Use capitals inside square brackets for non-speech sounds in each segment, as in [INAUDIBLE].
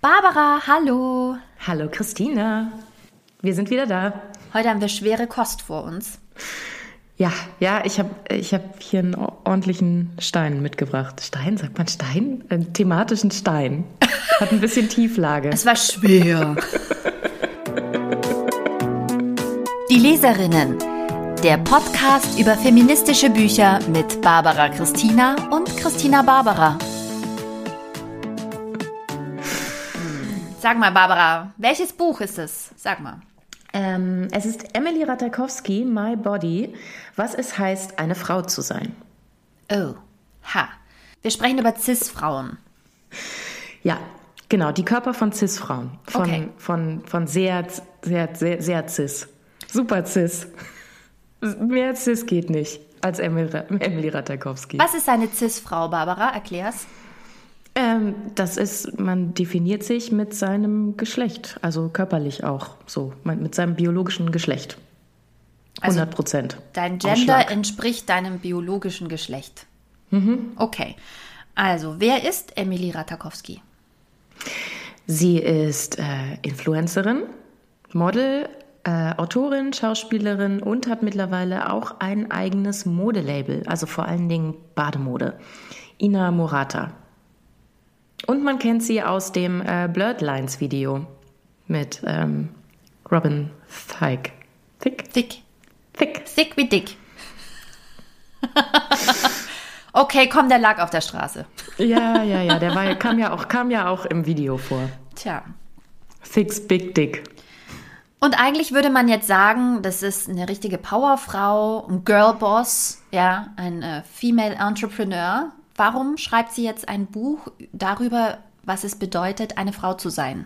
Barbara, hallo. Hallo Christina. Wir sind wieder da. Heute haben wir schwere Kost vor uns. Ja, ja, ich habe ich hab hier einen ordentlichen Stein mitgebracht. Stein, sagt man Stein? Einen thematischen Stein. Hat ein bisschen Tieflage. Es war schwer. Die Leserinnen. Der Podcast über feministische Bücher mit Barbara Christina und Christina Barbara. Sag mal, Barbara, welches Buch ist es? Sag mal. Ähm, es ist Emily Ratajkowski, My Body, was es heißt, eine Frau zu sein. Oh, ha. Wir sprechen über Cis-Frauen. Ja, genau, die Körper von Cis-Frauen. Von, Okay. von, von sehr, sehr, sehr, sehr Cis. Super Cis. Mehr Cis geht nicht als Emily, Ratajkowski. Was ist eine Cis-Frau, Barbara? Erklär's. Ähm, das ist, man definiert sich mit seinem Geschlecht, also körperlich auch so, mit seinem biologischen Geschlecht. Also 100 Prozent. Dein Gender entspricht deinem biologischen Geschlecht. Okay. Also, wer ist Emily Ratajkowski? Sie ist äh, Influencerin, Model, äh, Autorin, Schauspielerin und hat mittlerweile auch ein eigenes Modelabel, also vor allen Dingen Bademode. Ina Morata. Und man kennt sie aus dem äh, Blurred Lines Video mit ähm, Robin Thicke. Thick? Dick. Thick. Thick wie dick. [LAUGHS] okay, komm, der lag auf der Straße. Ja, ja, ja, der war, kam, ja auch, kam ja auch im Video vor. Tja. Thick's Big Dick. Und eigentlich würde man jetzt sagen, das ist eine richtige Powerfrau, ein Girlboss, ja, ein äh, Female Entrepreneur. Warum schreibt sie jetzt ein Buch darüber, was es bedeutet, eine Frau zu sein?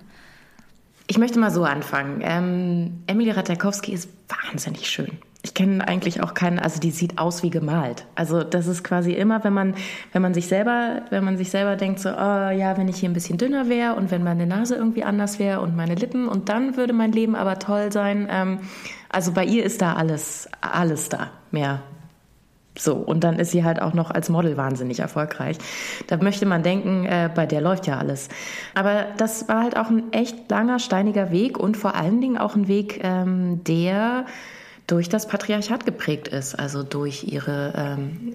Ich möchte mal so anfangen. Ähm, Emily Ratajkowski ist wahnsinnig schön. Ich kenne eigentlich auch keinen, also die sieht aus wie gemalt. Also das ist quasi immer, wenn man, wenn man sich selber, wenn man sich selber denkt, so, oh ja, wenn ich hier ein bisschen dünner wäre und wenn meine Nase irgendwie anders wäre und meine Lippen und dann würde mein Leben aber toll sein. Ähm, also bei ihr ist da alles, alles da. Mehr so, und dann ist sie halt auch noch als Model wahnsinnig erfolgreich. Da möchte man denken, äh, bei der läuft ja alles. Aber das war halt auch ein echt langer, steiniger Weg und vor allen Dingen auch ein Weg, ähm, der durch das Patriarchat geprägt ist. Also durch ihre, ähm,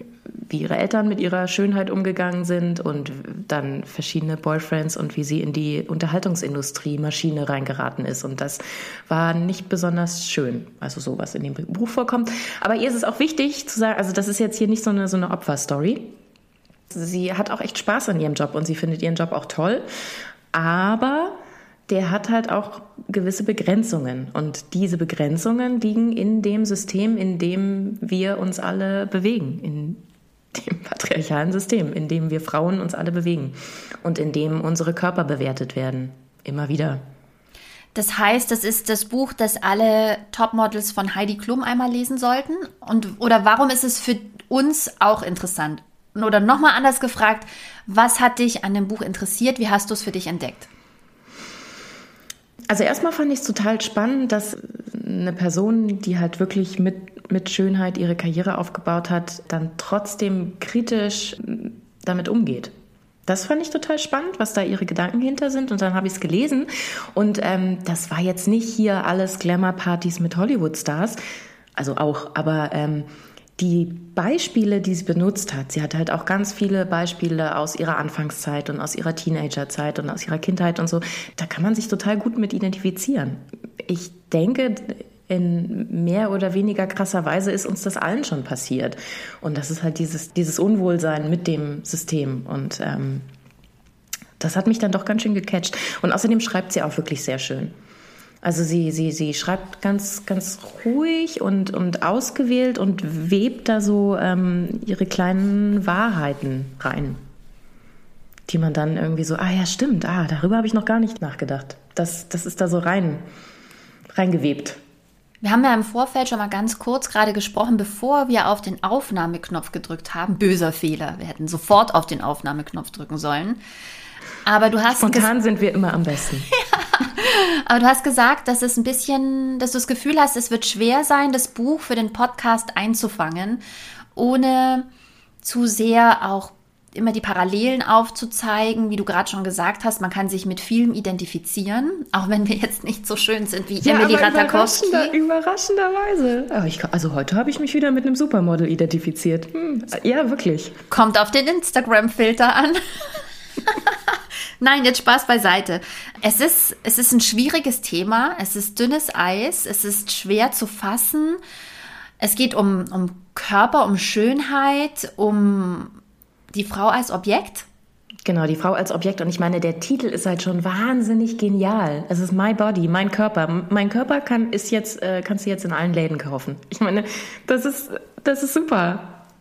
wie ihre Eltern mit ihrer Schönheit umgegangen sind und dann verschiedene Boyfriends und wie sie in die Unterhaltungsindustrie-Maschine reingeraten ist. Und das war nicht besonders schön. Also so, was in dem Buch vorkommt. Aber ihr ist es auch wichtig zu sagen, also das ist jetzt hier nicht so eine, so eine Opferstory. Sie hat auch echt Spaß an ihrem Job und sie findet ihren Job auch toll. Aber der hat halt auch gewisse Begrenzungen. Und diese Begrenzungen liegen in dem System, in dem wir uns alle bewegen, in dem [LAUGHS] patriarchalen System, in dem wir Frauen uns alle bewegen und in dem unsere Körper bewertet werden. Immer wieder. Das heißt, das ist das Buch, das alle Topmodels von Heidi Klum einmal lesen sollten? Und, oder warum ist es für uns auch interessant? Oder nochmal anders gefragt, was hat dich an dem Buch interessiert? Wie hast du es für dich entdeckt? Also erstmal fand ich es total spannend, dass eine Person, die halt wirklich mit, mit Schönheit ihre Karriere aufgebaut hat, dann trotzdem kritisch damit umgeht. Das fand ich total spannend, was da ihre Gedanken hinter sind. Und dann habe ich es gelesen. Und ähm, das war jetzt nicht hier alles Glamour-Partys mit Hollywood-Stars. Also auch, aber ähm, die Beispiele, die sie benutzt hat, sie hat halt auch ganz viele Beispiele aus ihrer Anfangszeit und aus ihrer Teenagerzeit und aus ihrer Kindheit und so. Da kann man sich total gut mit identifizieren. Ich denke, in mehr oder weniger krasser Weise ist uns das allen schon passiert. Und das ist halt dieses, dieses Unwohlsein mit dem System. Und ähm, das hat mich dann doch ganz schön gecatcht. Und außerdem schreibt sie auch wirklich sehr schön. Also sie, sie, sie schreibt ganz, ganz ruhig und, und ausgewählt und webt da so ähm, ihre kleinen Wahrheiten rein, die man dann irgendwie so, ah ja, stimmt, ah, darüber habe ich noch gar nicht nachgedacht. Das, das ist da so rein, reingewebt. Wir haben ja im Vorfeld schon mal ganz kurz gerade gesprochen, bevor wir auf den Aufnahmeknopf gedrückt haben. Böser Fehler. Wir hätten sofort auf den Aufnahmeknopf drücken sollen. Aber du hast Spontan sind wir immer am besten. [LAUGHS] Aber du hast gesagt, dass es ein bisschen, dass du das Gefühl hast, es wird schwer sein, das Buch für den Podcast einzufangen, ohne zu sehr auch immer die Parallelen aufzuzeigen, wie du gerade schon gesagt hast, man kann sich mit Filmen identifizieren, auch wenn wir jetzt nicht so schön sind wie ja, Emily Ratajkowski. Überraschender, überraschenderweise. Aber ich, also heute habe ich mich wieder mit einem Supermodel identifiziert. Hm, ja, wirklich. Kommt auf den Instagram-Filter an. [LAUGHS] Nein, jetzt Spaß beiseite. Es ist, es ist ein schwieriges Thema. Es ist dünnes Eis. Es ist schwer zu fassen. Es geht um, um Körper, um Schönheit, um die Frau als Objekt. Genau, die Frau als Objekt. Und ich meine, der Titel ist halt schon wahnsinnig genial. Es ist My Body, mein Körper. Mein Körper kann, ist jetzt, äh, kannst du jetzt in allen Läden kaufen. Ich meine, das ist, das ist super.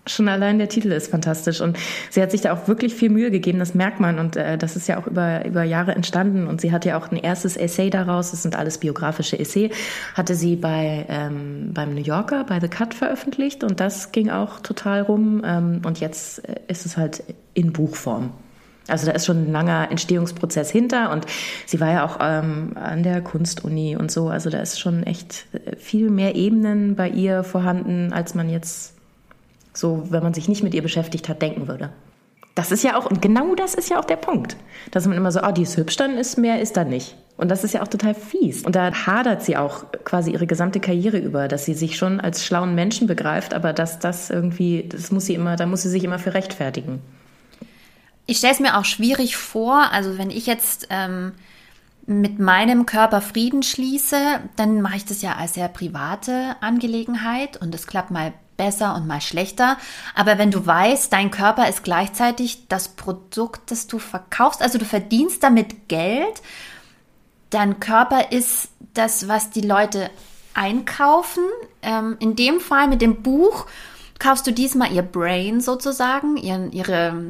Schon allein der Titel ist fantastisch. Und sie hat sich da auch wirklich viel Mühe gegeben, das merkt man. Und äh, das ist ja auch über, über Jahre entstanden. Und sie hat ja auch ein erstes Essay daraus, das sind alles biografische Essay, hatte sie bei, ähm, beim New Yorker, bei The Cut veröffentlicht. Und das ging auch total rum. Ähm, und jetzt äh, ist es halt in Buchform. Also da ist schon ein langer Entstehungsprozess hinter. Und sie war ja auch ähm, an der Kunstuni und so. Also da ist schon echt äh, viel mehr Ebenen bei ihr vorhanden, als man jetzt so, wenn man sich nicht mit ihr beschäftigt hat, denken würde. Das ist ja auch, und genau das ist ja auch der Punkt. Dass man immer so, oh, die ist hübsch, dann ist mehr, ist da nicht. Und das ist ja auch total fies. Und da hadert sie auch quasi ihre gesamte Karriere über, dass sie sich schon als schlauen Menschen begreift, aber dass das irgendwie, das muss sie immer, da muss sie sich immer für rechtfertigen. Ich stelle es mir auch schwierig vor, also wenn ich jetzt ähm, mit meinem Körper Frieden schließe, dann mache ich das ja als sehr private Angelegenheit und es klappt mal besser und mal schlechter. Aber wenn du weißt, dein Körper ist gleichzeitig das Produkt, das du verkaufst, also du verdienst damit Geld, dein Körper ist das, was die Leute einkaufen. Ähm, in dem Fall mit dem Buch kaufst du diesmal ihr Brain sozusagen, ihren, ihre,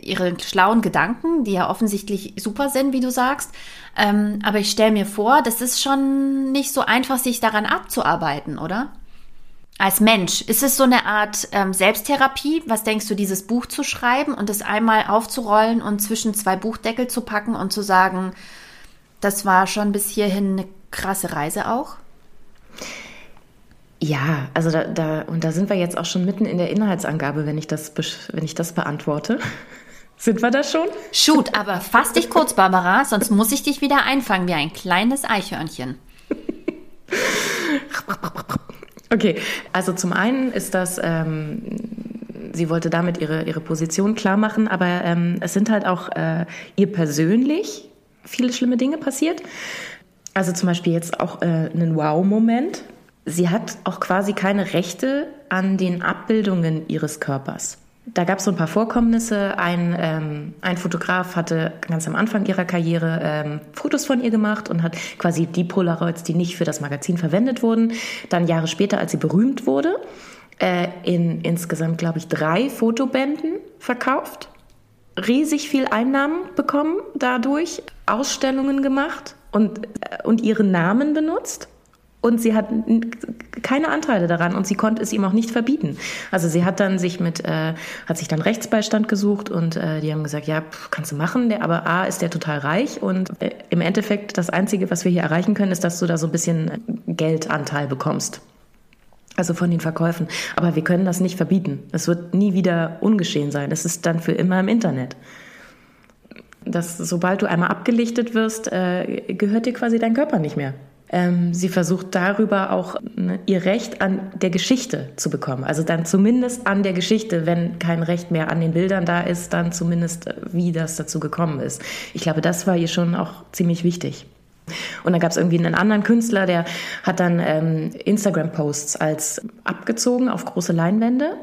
ihre schlauen Gedanken, die ja offensichtlich super sind, wie du sagst. Ähm, aber ich stelle mir vor, das ist schon nicht so einfach, sich daran abzuarbeiten, oder? Als Mensch? Ist es so eine Art ähm, Selbsttherapie? Was denkst du, dieses Buch zu schreiben und es einmal aufzurollen und zwischen zwei Buchdeckel zu packen und zu sagen, das war schon bis hierhin eine krasse Reise auch? Ja, also da, da, und da sind wir jetzt auch schon mitten in der Inhaltsangabe, wenn ich das, wenn ich das beantworte. [LAUGHS] Sind wir da schon? Shoot, aber fass dich kurz, [LAUGHS] Barbara, sonst muss ich dich wieder einfangen wie ein kleines Eichhörnchen. [LAUGHS] Okay, also zum einen ist das, ähm, sie wollte damit ihre, ihre Position klar machen, aber ähm, es sind halt auch äh, ihr persönlich viele schlimme Dinge passiert. Also zum Beispiel jetzt auch äh, einen Wow-Moment. Sie hat auch quasi keine Rechte an den Abbildungen ihres Körpers. Da gab es so ein paar Vorkommnisse. Ein, ähm, ein Fotograf hatte ganz am Anfang ihrer Karriere ähm, Fotos von ihr gemacht und hat quasi die Polaroids, die nicht für das Magazin verwendet wurden, dann Jahre später, als sie berühmt wurde, äh, in insgesamt, glaube ich, drei Fotobänden verkauft. Riesig viel Einnahmen bekommen dadurch, Ausstellungen gemacht und, äh, und ihren Namen benutzt und sie hat keine Anteile daran und sie konnte es ihm auch nicht verbieten. Also sie hat dann sich mit, äh, hat sich dann Rechtsbeistand gesucht und äh, die haben gesagt, ja, pff, kannst du machen, der, aber A ist der total reich und äh, im Endeffekt das Einzige, was wir hier erreichen können, ist, dass du da so ein bisschen Geldanteil bekommst. Also von den Verkäufen. Aber wir können das nicht verbieten. Es wird nie wieder ungeschehen sein. Es ist dann für immer im Internet. Das, sobald du einmal abgelichtet wirst, äh, gehört dir quasi dein Körper nicht mehr. Ähm, sie versucht darüber auch ne, ihr Recht an der Geschichte zu bekommen. Also dann zumindest an der Geschichte, wenn kein Recht mehr an den Bildern da ist, dann zumindest, äh, wie das dazu gekommen ist. Ich glaube, das war ihr schon auch ziemlich wichtig. Und dann gab es irgendwie einen anderen Künstler, der hat dann ähm, Instagram-Posts als abgezogen auf große Leinwände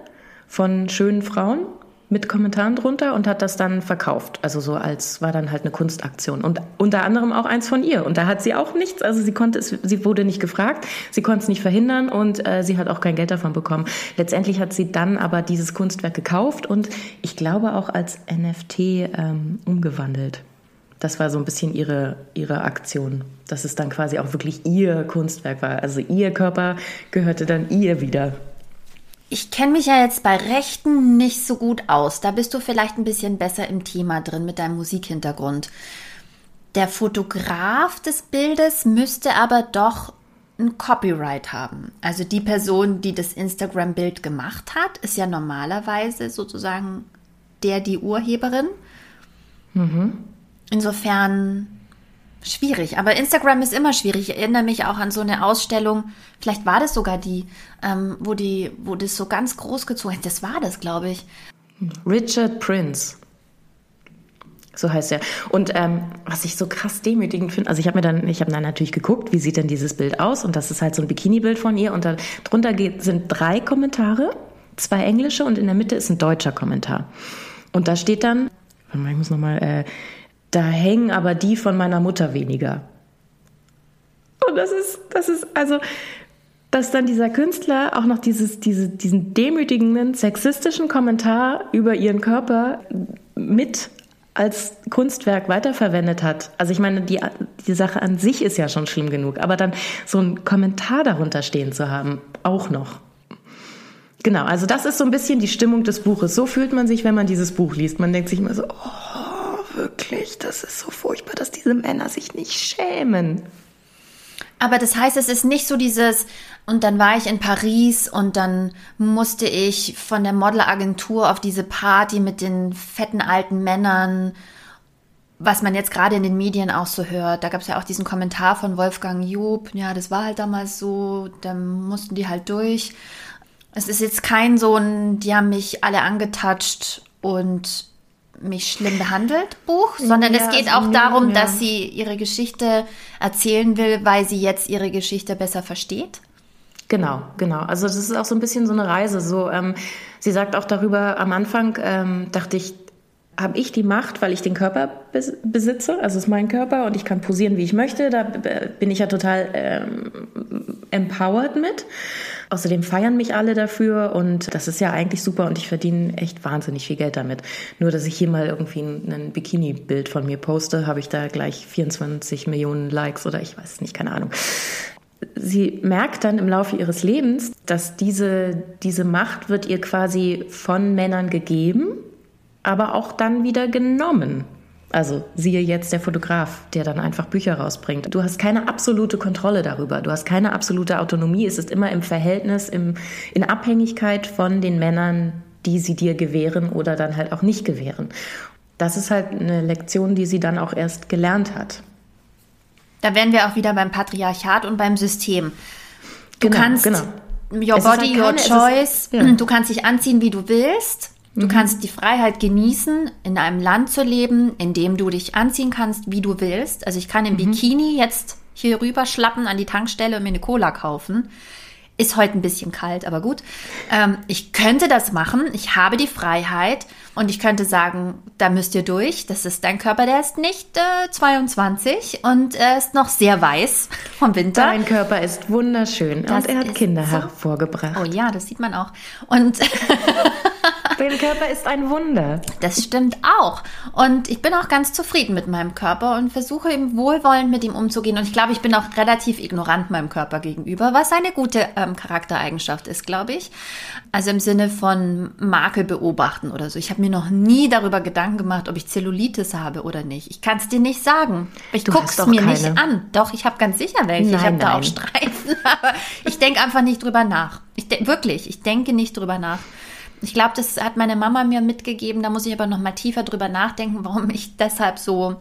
von schönen Frauen mit Kommentaren drunter und hat das dann verkauft. Also so als war dann halt eine Kunstaktion. Und unter anderem auch eins von ihr. Und da hat sie auch nichts, also sie konnte es, sie wurde nicht gefragt, sie konnte es nicht verhindern und äh, sie hat auch kein Geld davon bekommen. Letztendlich hat sie dann aber dieses Kunstwerk gekauft und ich glaube auch als NFT ähm, umgewandelt. Das war so ein bisschen ihre, ihre Aktion, dass es dann quasi auch wirklich ihr Kunstwerk war. Also ihr Körper gehörte dann ihr wieder. Ich kenne mich ja jetzt bei Rechten nicht so gut aus. Da bist du vielleicht ein bisschen besser im Thema drin mit deinem Musikhintergrund. Der Fotograf des Bildes müsste aber doch ein Copyright haben. Also die Person, die das Instagram-Bild gemacht hat, ist ja normalerweise sozusagen der die Urheberin. Mhm. Insofern schwierig. Aber Instagram ist immer schwierig. Ich erinnere mich auch an so eine Ausstellung, vielleicht war das sogar die, ähm, wo die, wo das so ganz groß gezogen hat. Das war das, glaube ich. Richard Prince. So heißt er. Und ähm, was ich so krass demütigend finde, also ich habe mir dann, ich habe dann natürlich geguckt, wie sieht denn dieses Bild aus? Und das ist halt so ein Bikini-Bild von ihr. Und darunter sind drei Kommentare, zwei englische und in der Mitte ist ein deutscher Kommentar. Und da steht dann, ich muss nochmal, äh, da hängen aber die von meiner Mutter weniger. Und das ist, das ist, also, dass dann dieser Künstler auch noch dieses, diese, diesen demütigenden, sexistischen Kommentar über ihren Körper mit als Kunstwerk weiterverwendet hat. Also ich meine, die, die Sache an sich ist ja schon schlimm genug, aber dann so einen Kommentar darunter stehen zu haben, auch noch. Genau, also das ist so ein bisschen die Stimmung des Buches. So fühlt man sich, wenn man dieses Buch liest. Man denkt sich immer so, oh, wirklich, das ist so furchtbar, dass diese Männer sich nicht schämen. Aber das heißt, es ist nicht so dieses, und dann war ich in Paris und dann musste ich von der Modelagentur auf diese Party mit den fetten alten Männern, was man jetzt gerade in den Medien auch so hört. Da gab es ja auch diesen Kommentar von Wolfgang Job, ja, das war halt damals so, da mussten die halt durch. Es ist jetzt kein so ein, die haben mich alle angetatscht und mich schlimm behandelt Buch, sondern ja, es geht also auch darum, ja. dass sie ihre Geschichte erzählen will, weil sie jetzt ihre Geschichte besser versteht. Genau, genau. Also das ist auch so ein bisschen so eine Reise. So, ähm, sie sagt auch darüber, am Anfang ähm, dachte ich, habe ich die Macht, weil ich den Körper bes besitze, also es ist mein Körper und ich kann posieren, wie ich möchte. Da bin ich ja total ähm, empowered mit. Außerdem feiern mich alle dafür und das ist ja eigentlich super und ich verdiene echt wahnsinnig viel Geld damit. Nur, dass ich hier mal irgendwie ein, Bikini-Bild von mir poste, habe ich da gleich 24 Millionen Likes oder ich weiß nicht, keine Ahnung. Sie merkt dann im Laufe ihres Lebens, dass diese, diese Macht wird ihr quasi von Männern gegeben, aber auch dann wieder genommen. Also siehe jetzt der Fotograf, der dann einfach Bücher rausbringt. Du hast keine absolute Kontrolle darüber. Du hast keine absolute Autonomie. Es ist immer im Verhältnis, im, in Abhängigkeit von den Männern, die sie dir gewähren oder dann halt auch nicht gewähren. Das ist halt eine Lektion, die sie dann auch erst gelernt hat. Da wären wir auch wieder beim Patriarchat und beim System. Du genau, kannst genau. your es body, halt keine, your choice. Ist, ja. Du kannst dich anziehen, wie du willst. Du mhm. kannst die Freiheit genießen, in einem Land zu leben, in dem du dich anziehen kannst, wie du willst. Also ich kann im mhm. Bikini jetzt hier rüber schlappen an die Tankstelle und mir eine Cola kaufen. Ist heute ein bisschen kalt, aber gut. Ähm, ich könnte das machen. Ich habe die Freiheit und ich könnte sagen, da müsst ihr durch. Das ist dein Körper, der ist nicht äh, 22 und er ist noch sehr weiß [LAUGHS] vom Winter. Dein Körper ist wunderschön das und er hat Kinder so. hervorgebracht. Oh ja, das sieht man auch. Und [LAUGHS] Dein Körper ist ein Wunder. Das stimmt auch. Und ich bin auch ganz zufrieden mit meinem Körper und versuche eben wohlwollend mit ihm umzugehen. Und ich glaube, ich bin auch relativ ignorant meinem Körper gegenüber, was eine gute ähm, Charaktereigenschaft ist, glaube ich. Also im Sinne von Makel beobachten oder so. Ich habe mir noch nie darüber Gedanken gemacht, ob ich Zellulitis habe oder nicht. Ich kann es dir nicht sagen. Ich gucke es mir keine. nicht an. Doch, ich habe ganz sicher welche. Nein, ich habe da auch Streifen, [LAUGHS] aber ich denke einfach nicht drüber nach. Ich wirklich, ich denke nicht drüber nach. Ich glaube, das hat meine Mama mir mitgegeben. Da muss ich aber noch mal tiefer drüber nachdenken, warum ich deshalb so.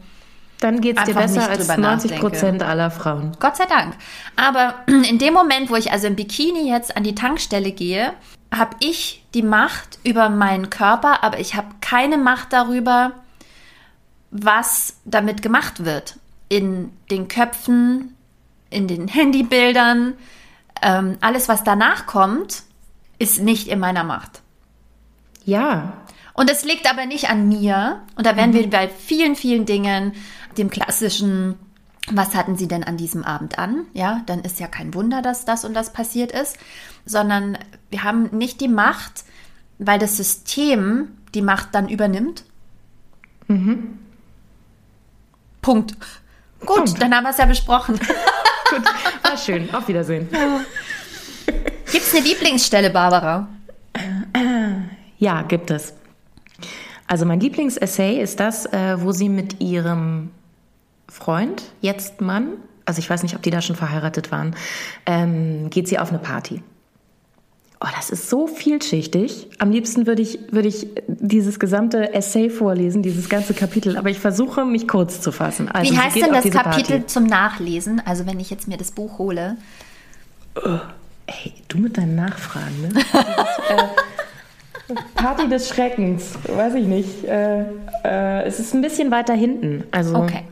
Dann geht es dir besser als 90 Prozent aller Frauen. Gott sei Dank. Aber [CLEARS THROAT] in dem Moment, wo ich also im Bikini jetzt an die Tankstelle gehe, habe ich die Macht über meinen Körper, aber ich habe keine Macht darüber, was damit gemacht wird. In den Köpfen, in den Handybildern. Ähm, alles, was danach kommt, ist nicht in meiner Macht. Ja. Und es liegt aber nicht an mir. Und da wären mhm. wir bei vielen, vielen Dingen, dem klassischen, was hatten Sie denn an diesem Abend an? Ja, dann ist ja kein Wunder, dass das und das passiert ist, sondern wir haben nicht die Macht, weil das System die Macht dann übernimmt. Mhm. Punkt. Gut, Punkt. dann haben wir es ja besprochen. [LAUGHS] Gut, war schön. Auf Wiedersehen. [LAUGHS] Gibt es eine Lieblingsstelle, Barbara? Ja, gibt es. Also mein Lieblingsessay ist das, äh, wo sie mit ihrem Freund, jetzt Mann, also ich weiß nicht, ob die da schon verheiratet waren, ähm, geht sie auf eine Party. Oh, das ist so vielschichtig. Am liebsten würde ich, würde ich dieses gesamte Essay vorlesen, dieses ganze Kapitel, aber ich versuche, mich kurz zu fassen. Also, Wie heißt denn das Kapitel Party. zum Nachlesen? Also, wenn ich jetzt mir das Buch hole. Oh, ey, du mit deinen Nachfragen, ne? [LAUGHS] Party des Schreckens, weiß ich nicht. Äh, äh, es ist ein bisschen weiter hinten. Also, okay.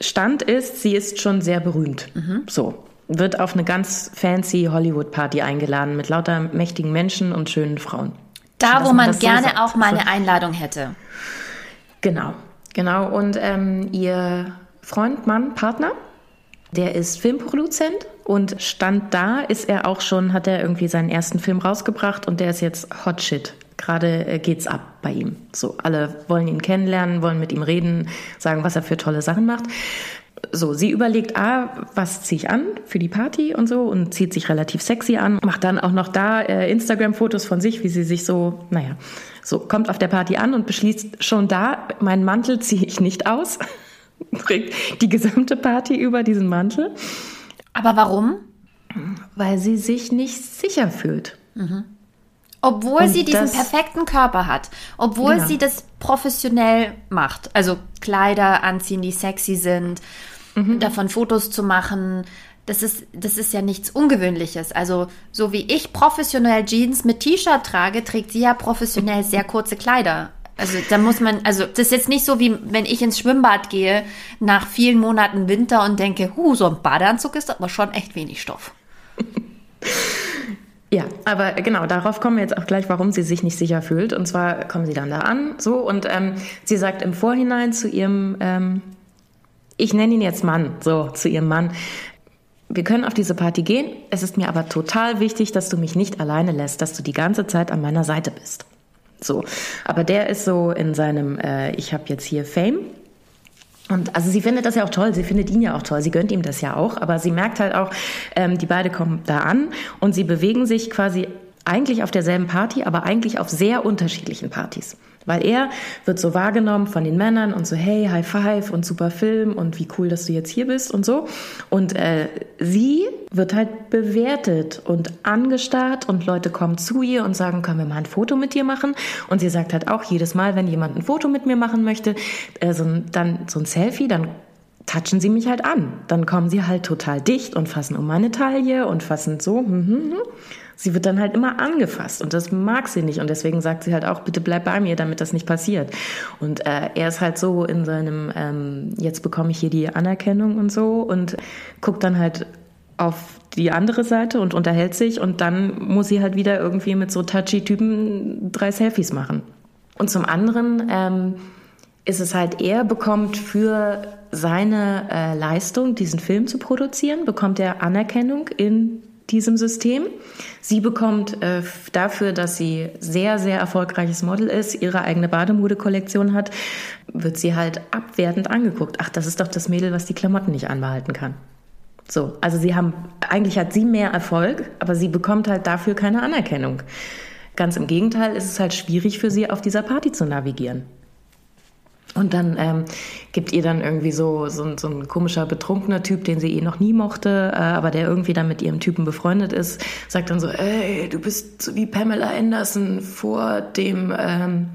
Stand ist, sie ist schon sehr berühmt. Mhm. So wird auf eine ganz fancy Hollywood-Party eingeladen mit lauter mächtigen Menschen und schönen Frauen. Da, wo man gerne so auch mal eine Einladung hätte. Genau, genau. Und ähm, ihr Freund, Mann, Partner, der ist Filmproduzent und stand da, ist er auch schon, hat er irgendwie seinen ersten Film rausgebracht und der ist jetzt Hot Shit. Gerade äh, geht's ab bei ihm. So, alle wollen ihn kennenlernen, wollen mit ihm reden, sagen, was er für tolle Sachen macht so, sie überlegt, ah, was ziehe ich an für die Party und so und zieht sich relativ sexy an, macht dann auch noch da äh, Instagram-Fotos von sich, wie sie sich so, naja, so kommt auf der Party an und beschließt schon da, meinen Mantel [LAUGHS] ziehe ich nicht aus, [LAUGHS] trägt die gesamte Party über diesen Mantel. Aber warum? Weil sie sich nicht sicher fühlt. Mhm. Obwohl und sie diesen perfekten Körper hat, obwohl ja. sie das professionell macht, also Kleider anziehen, die sexy sind, mhm. davon Fotos zu machen, das ist, das ist ja nichts Ungewöhnliches. Also, so wie ich professionell Jeans mit T-Shirt trage, trägt sie ja professionell sehr kurze Kleider. Also, da muss man, also, das ist jetzt nicht so, wie wenn ich ins Schwimmbad gehe nach vielen Monaten Winter und denke, hu, so ein Badeanzug ist aber schon echt wenig Stoff. [LAUGHS] Ja, aber genau, darauf kommen wir jetzt auch gleich, warum sie sich nicht sicher fühlt. Und zwar kommen sie dann da an, so, und ähm, sie sagt im Vorhinein zu ihrem, ähm, ich nenne ihn jetzt Mann, so, zu ihrem Mann, wir können auf diese Party gehen. Es ist mir aber total wichtig, dass du mich nicht alleine lässt, dass du die ganze Zeit an meiner Seite bist. So, aber der ist so in seinem, äh, ich habe jetzt hier Fame und also sie findet das ja auch toll, sie findet ihn ja auch toll, sie gönnt ihm das ja auch, aber sie merkt halt auch, ähm, die beiden kommen da an und sie bewegen sich quasi eigentlich auf derselben Party, aber eigentlich auf sehr unterschiedlichen Partys. Weil er wird so wahrgenommen von den Männern und so, hey, High Five und super Film und wie cool, dass du jetzt hier bist und so. Und äh, sie wird halt bewertet und angestarrt und Leute kommen zu ihr und sagen, können wir mal ein Foto mit dir machen? Und sie sagt halt auch jedes Mal, wenn jemand ein Foto mit mir machen möchte, äh, so ein, dann so ein Selfie, dann touchen sie mich halt an. Dann kommen sie halt total dicht und fassen um meine Taille und fassen so. Hm, hm, hm sie wird dann halt immer angefasst und das mag sie nicht und deswegen sagt sie halt auch, bitte bleib bei mir, damit das nicht passiert. Und äh, er ist halt so in seinem, ähm, jetzt bekomme ich hier die Anerkennung und so und guckt dann halt auf die andere Seite und unterhält sich und dann muss sie halt wieder irgendwie mit so touchy Typen drei Selfies machen. Und zum anderen ähm, ist es halt, er bekommt für seine äh, Leistung, diesen Film zu produzieren, bekommt er Anerkennung in diesem System. Sie bekommt äh, dafür, dass sie sehr, sehr erfolgreiches Model ist, ihre eigene Bademodekollektion hat, wird sie halt abwertend angeguckt. Ach, das ist doch das Mädel, was die Klamotten nicht anbehalten kann. So, also sie haben, eigentlich hat sie mehr Erfolg, aber sie bekommt halt dafür keine Anerkennung. Ganz im Gegenteil ist es halt schwierig für sie, auf dieser Party zu navigieren. Und dann ähm, gibt ihr dann irgendwie so, so, so, ein komischer betrunkener Typ, den sie eh noch nie mochte, äh, aber der irgendwie dann mit ihrem Typen befreundet ist, sagt dann so, ey, du bist so wie Pamela Anderson vor dem ähm,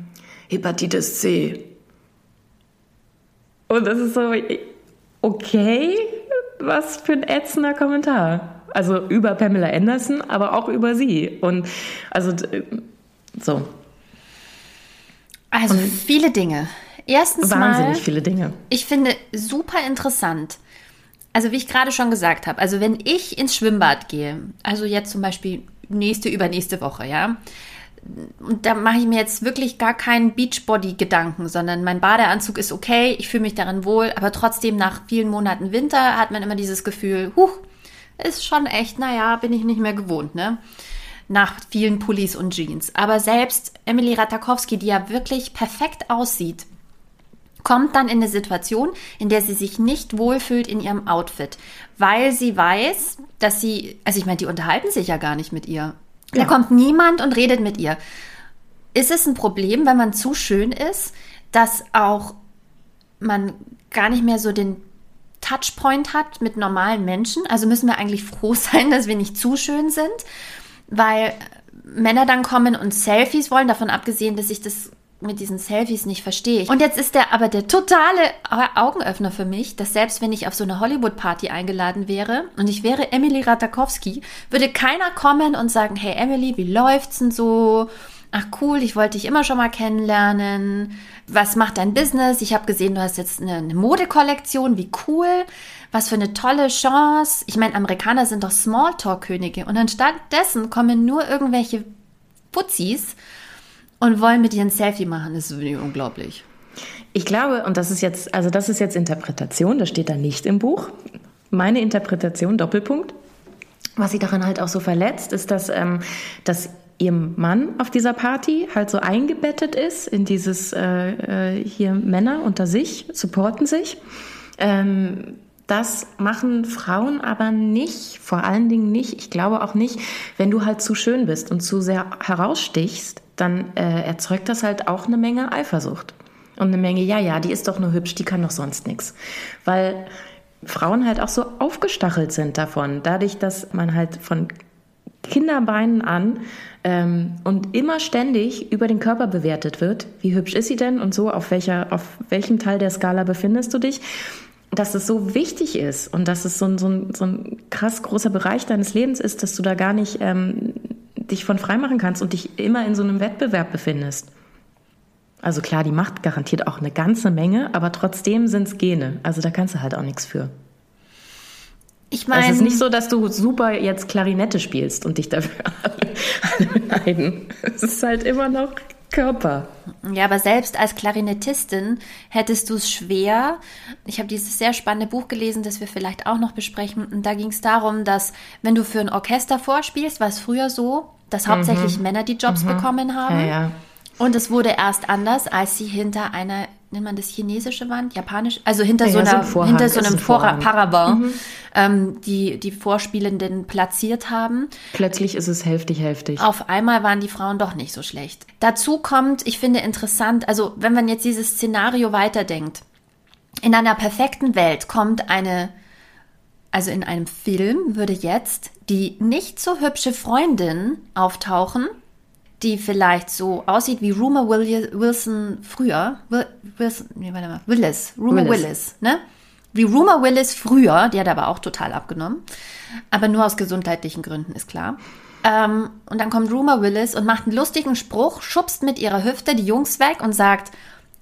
Hepatitis C. Und das ist so, okay, was für ein ätzender Kommentar. Also über Pamela Anderson, aber auch über sie. Und also so. Also Und viele Dinge. Erstens Wahnsinnig mal, viele Dinge. Ich finde super interessant. Also wie ich gerade schon gesagt habe, also wenn ich ins Schwimmbad gehe, also jetzt zum Beispiel nächste, übernächste Woche, ja, und da mache ich mir jetzt wirklich gar keinen Beachbody-Gedanken, sondern mein Badeanzug ist okay, ich fühle mich darin wohl, aber trotzdem nach vielen Monaten Winter hat man immer dieses Gefühl, huch, ist schon echt, naja, bin ich nicht mehr gewohnt, ne? Nach vielen Pullis und Jeans. Aber selbst Emily Ratakowski, die ja wirklich perfekt aussieht, kommt dann in eine Situation, in der sie sich nicht wohlfühlt in ihrem Outfit, weil sie weiß, dass sie, also ich meine, die unterhalten sich ja gar nicht mit ihr. Ja. Da kommt niemand und redet mit ihr. Ist es ein Problem, wenn man zu schön ist, dass auch man gar nicht mehr so den Touchpoint hat mit normalen Menschen? Also müssen wir eigentlich froh [LAUGHS] sein, dass wir nicht zu schön sind, weil Männer dann kommen und Selfies wollen, davon abgesehen, dass ich das mit diesen Selfies nicht verstehe. Und jetzt ist der aber der totale Augenöffner für mich, dass selbst wenn ich auf so eine Hollywood-Party eingeladen wäre und ich wäre Emily Ratakowski, würde keiner kommen und sagen, hey Emily, wie läuft's denn so? Ach cool, ich wollte dich immer schon mal kennenlernen. Was macht dein Business? Ich habe gesehen, du hast jetzt eine, eine Modekollektion. Wie cool. Was für eine tolle Chance. Ich meine, Amerikaner sind doch Smalltalk-Könige. Und anstatt dessen kommen nur irgendwelche Putzis und wollen mit dir ein Selfie machen. Das ist unglaublich. Ich glaube, und das ist jetzt, also das ist jetzt Interpretation, das steht da nicht im Buch. Meine Interpretation, Doppelpunkt. Was sie daran halt auch so verletzt, ist, dass, ähm, dass ihr Mann auf dieser Party halt so eingebettet ist in dieses äh, äh hier Männer unter sich, supporten sich. Ähm, das machen Frauen aber nicht, vor allen Dingen nicht, ich glaube auch nicht, wenn du halt zu schön bist und zu sehr herausstichst, dann äh, erzeugt das halt auch eine Menge Eifersucht. Und eine Menge, ja, ja, die ist doch nur hübsch, die kann doch sonst nichts. Weil Frauen halt auch so aufgestachelt sind davon, dadurch, dass man halt von Kinderbeinen an ähm, und immer ständig über den Körper bewertet wird. Wie hübsch ist sie denn und so, auf, welcher, auf welchem Teil der Skala befindest du dich? Dass es so wichtig ist und dass es so ein, so ein, so ein krass großer Bereich deines Lebens ist, dass du da gar nicht ähm, dich von freimachen kannst und dich immer in so einem Wettbewerb befindest. Also klar, die macht garantiert auch eine ganze Menge, aber trotzdem sind es Gene. Also da kannst du halt auch nichts für. Ich meine. Also es ist nicht so, dass du super jetzt Klarinette spielst und dich dafür [LAUGHS] alle, alle beneiden. Es ist halt immer noch Körper. Ja, aber selbst als Klarinettistin hättest du es schwer. Ich habe dieses sehr spannende Buch gelesen, das wir vielleicht auch noch besprechen. Und da ging es darum, dass wenn du für ein Orchester vorspielst, war es früher so, dass hauptsächlich mhm. Männer die Jobs mhm. bekommen haben. Ja, ja. Und es wurde erst anders, als sie hinter einer, nennt man das chinesische Wand, japanisch, also hinter ja, so einer, so hinter so einem ein Paravent, mhm. ähm, die die Vorspielenden platziert haben. Plötzlich ist es hälftig, hälftig. Auf einmal waren die Frauen doch nicht so schlecht. Dazu kommt, ich finde interessant, also wenn man jetzt dieses Szenario weiterdenkt, in einer perfekten Welt kommt eine, also in einem Film würde jetzt die nicht so hübsche Freundin auftauchen, die vielleicht so aussieht wie Rumor Wilson früher. Wilson, nee, warte mal, Willis. Rumor Willis. Willis, ne? Wie Rumor Willis früher, die hat aber auch total abgenommen. Aber nur aus gesundheitlichen Gründen, ist klar. Ähm, und dann kommt Rumor Willis und macht einen lustigen Spruch, schubst mit ihrer Hüfte die Jungs weg und sagt,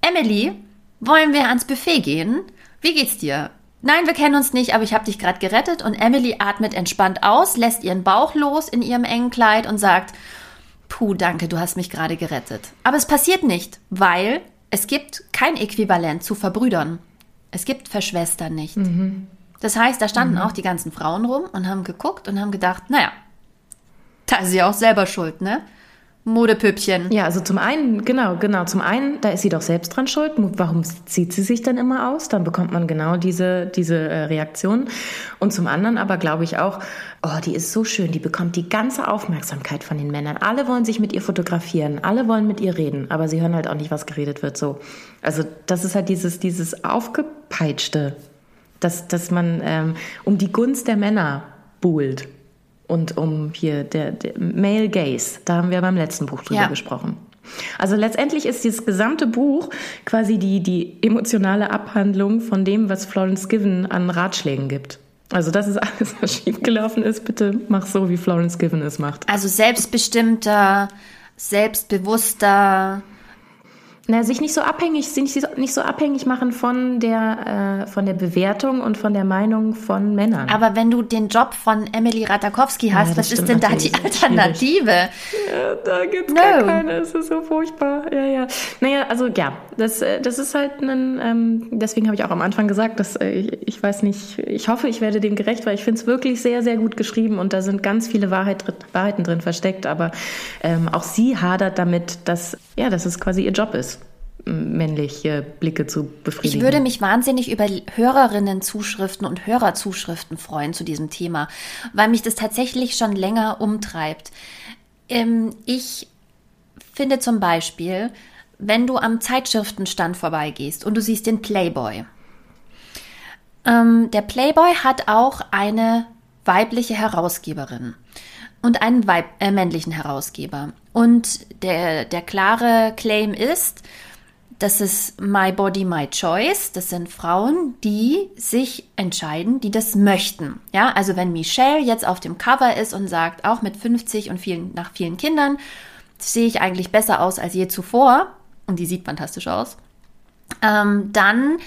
Emily, wollen wir ans Buffet gehen? Wie geht's dir? Nein, wir kennen uns nicht, aber ich habe dich gerade gerettet und Emily atmet entspannt aus, lässt ihren Bauch los in ihrem engen Kleid und sagt, puh, danke, du hast mich gerade gerettet. Aber es passiert nicht, weil es gibt kein Äquivalent zu Verbrüdern. Es gibt Verschwestern nicht. Mhm. Das heißt, da standen mhm. auch die ganzen Frauen rum und haben geguckt und haben gedacht, naja, da ist sie auch selber schuld, ne? Modepüppchen. Ja, also zum einen, genau, genau, zum einen, da ist sie doch selbst dran schuld. Warum zieht sie sich dann immer aus? Dann bekommt man genau diese, diese äh, Reaktion. Und zum anderen aber glaube ich auch, oh, die ist so schön, die bekommt die ganze Aufmerksamkeit von den Männern. Alle wollen sich mit ihr fotografieren, alle wollen mit ihr reden, aber sie hören halt auch nicht, was geredet wird, so. Also das ist halt dieses, dieses Aufgepeitschte, dass, dass man ähm, um die Gunst der Männer buhlt und um hier der, der Male Gaze. Da haben wir beim letzten Buch drüber ja. gesprochen. Also letztendlich ist dieses gesamte Buch quasi die, die emotionale Abhandlung von dem, was Florence Given an Ratschlägen gibt. Also das ist alles, was [LAUGHS] schiefgelaufen ist. Bitte mach so, wie Florence Given es macht. Also selbstbestimmter, selbstbewusster, na, sich nicht so abhängig, sich nicht so abhängig machen von der, äh, von der Bewertung und von der Meinung von Männern. Aber wenn du den Job von Emily Ratakowski hast, ja, was ist denn da die Alternative? Ja, da gibt's no. gar keine. Es ist so furchtbar. Ja, ja. Naja, also ja, das, äh, das ist halt ein, ähm, deswegen habe ich auch am Anfang gesagt, dass äh, ich, ich weiß nicht, ich hoffe, ich werde dem gerecht, weil ich finde es wirklich sehr, sehr gut geschrieben und da sind ganz viele Wahrheit, Wahrheiten drin versteckt. Aber ähm, auch sie hadert damit, dass, ja, dass es quasi ihr Job ist männliche Blicke zu befriedigen. Ich würde mich wahnsinnig über Hörerinnen-Zuschriften und Hörerzuschriften freuen zu diesem Thema, weil mich das tatsächlich schon länger umtreibt. Ähm, ich finde zum Beispiel, wenn du am Zeitschriftenstand vorbeigehst und du siehst den Playboy. Ähm, der Playboy hat auch eine weibliche Herausgeberin. und einen Weib äh, männlichen Herausgeber. Und der, der klare Claim ist, das ist My Body, My Choice. Das sind Frauen, die sich entscheiden, die das möchten. Ja, also wenn Michelle jetzt auf dem Cover ist und sagt, auch mit 50 und vielen, nach vielen Kindern, sehe ich eigentlich besser aus als je zuvor. Und die sieht fantastisch aus. Ähm, dann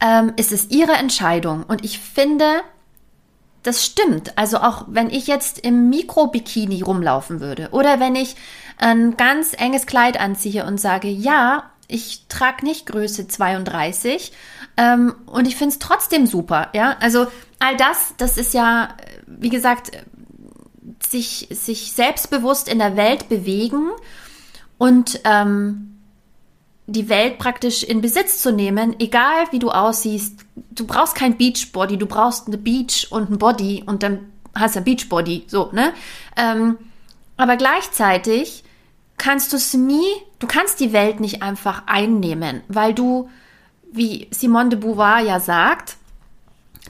ähm, ist es ihre Entscheidung. Und ich finde, das stimmt. Also auch wenn ich jetzt im Mikro-Bikini rumlaufen würde oder wenn ich ein ganz enges Kleid anziehe und sage, ja, ich trage nicht Größe 32 ähm, und ich finde es trotzdem super. Ja, also all das, das ist ja, wie gesagt, sich, sich selbstbewusst in der Welt bewegen und ähm, die Welt praktisch in Besitz zu nehmen, egal wie du aussiehst. Du brauchst kein Beachbody, du brauchst eine Beach und ein Body und dann hast du ein Beachbody, so, ne? Ähm, aber gleichzeitig kannst du es nie, du kannst die Welt nicht einfach einnehmen, weil du, wie Simone de Beauvoir ja sagt,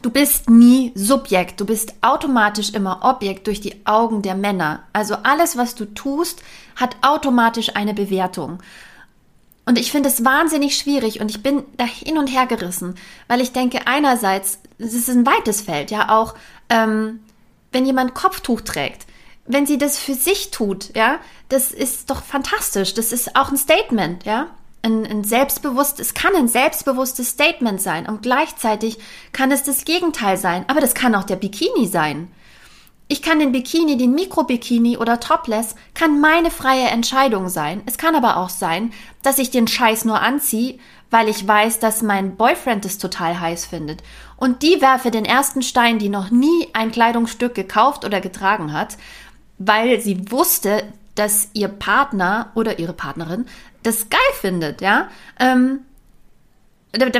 du bist nie Subjekt, du bist automatisch immer Objekt durch die Augen der Männer. Also alles, was du tust, hat automatisch eine Bewertung. Und ich finde es wahnsinnig schwierig und ich bin da hin und her gerissen, weil ich denke, einerseits, es ist ein weites Feld, ja auch, ähm, wenn jemand Kopftuch trägt, wenn sie das für sich tut, ja, das ist doch fantastisch. Das ist auch ein Statement, ja. Ein, ein selbstbewusstes, es kann ein selbstbewusstes Statement sein und gleichzeitig kann es das Gegenteil sein. Aber das kann auch der Bikini sein. Ich kann den Bikini, den Mikrobikini oder Topless, kann meine freie Entscheidung sein. Es kann aber auch sein, dass ich den Scheiß nur anziehe, weil ich weiß, dass mein Boyfriend es total heiß findet. Und die werfe den ersten Stein, die noch nie ein Kleidungsstück gekauft oder getragen hat, weil sie wusste, dass ihr Partner oder ihre Partnerin das geil findet, ja. Ähm,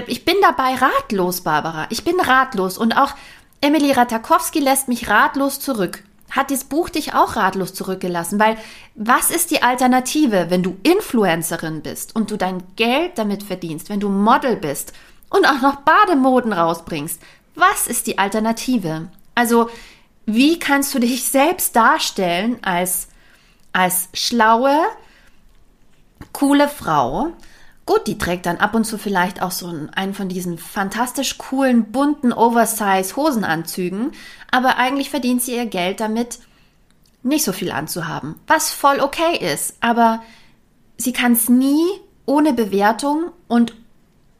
ich bin dabei ratlos, Barbara. Ich bin ratlos. Und auch Emily Ratakowski lässt mich ratlos zurück. Hat das Buch dich auch ratlos zurückgelassen? Weil was ist die Alternative, wenn du Influencerin bist und du dein Geld damit verdienst, wenn du Model bist und auch noch Bademoden rausbringst? Was ist die Alternative? Also wie kannst du dich selbst darstellen als, als schlaue, coole Frau? Gut, die trägt dann ab und zu vielleicht auch so einen von diesen fantastisch coolen, bunten Oversize-Hosenanzügen, aber eigentlich verdient sie ihr Geld damit, nicht so viel anzuhaben, was voll okay ist, aber sie kann es nie ohne Bewertung und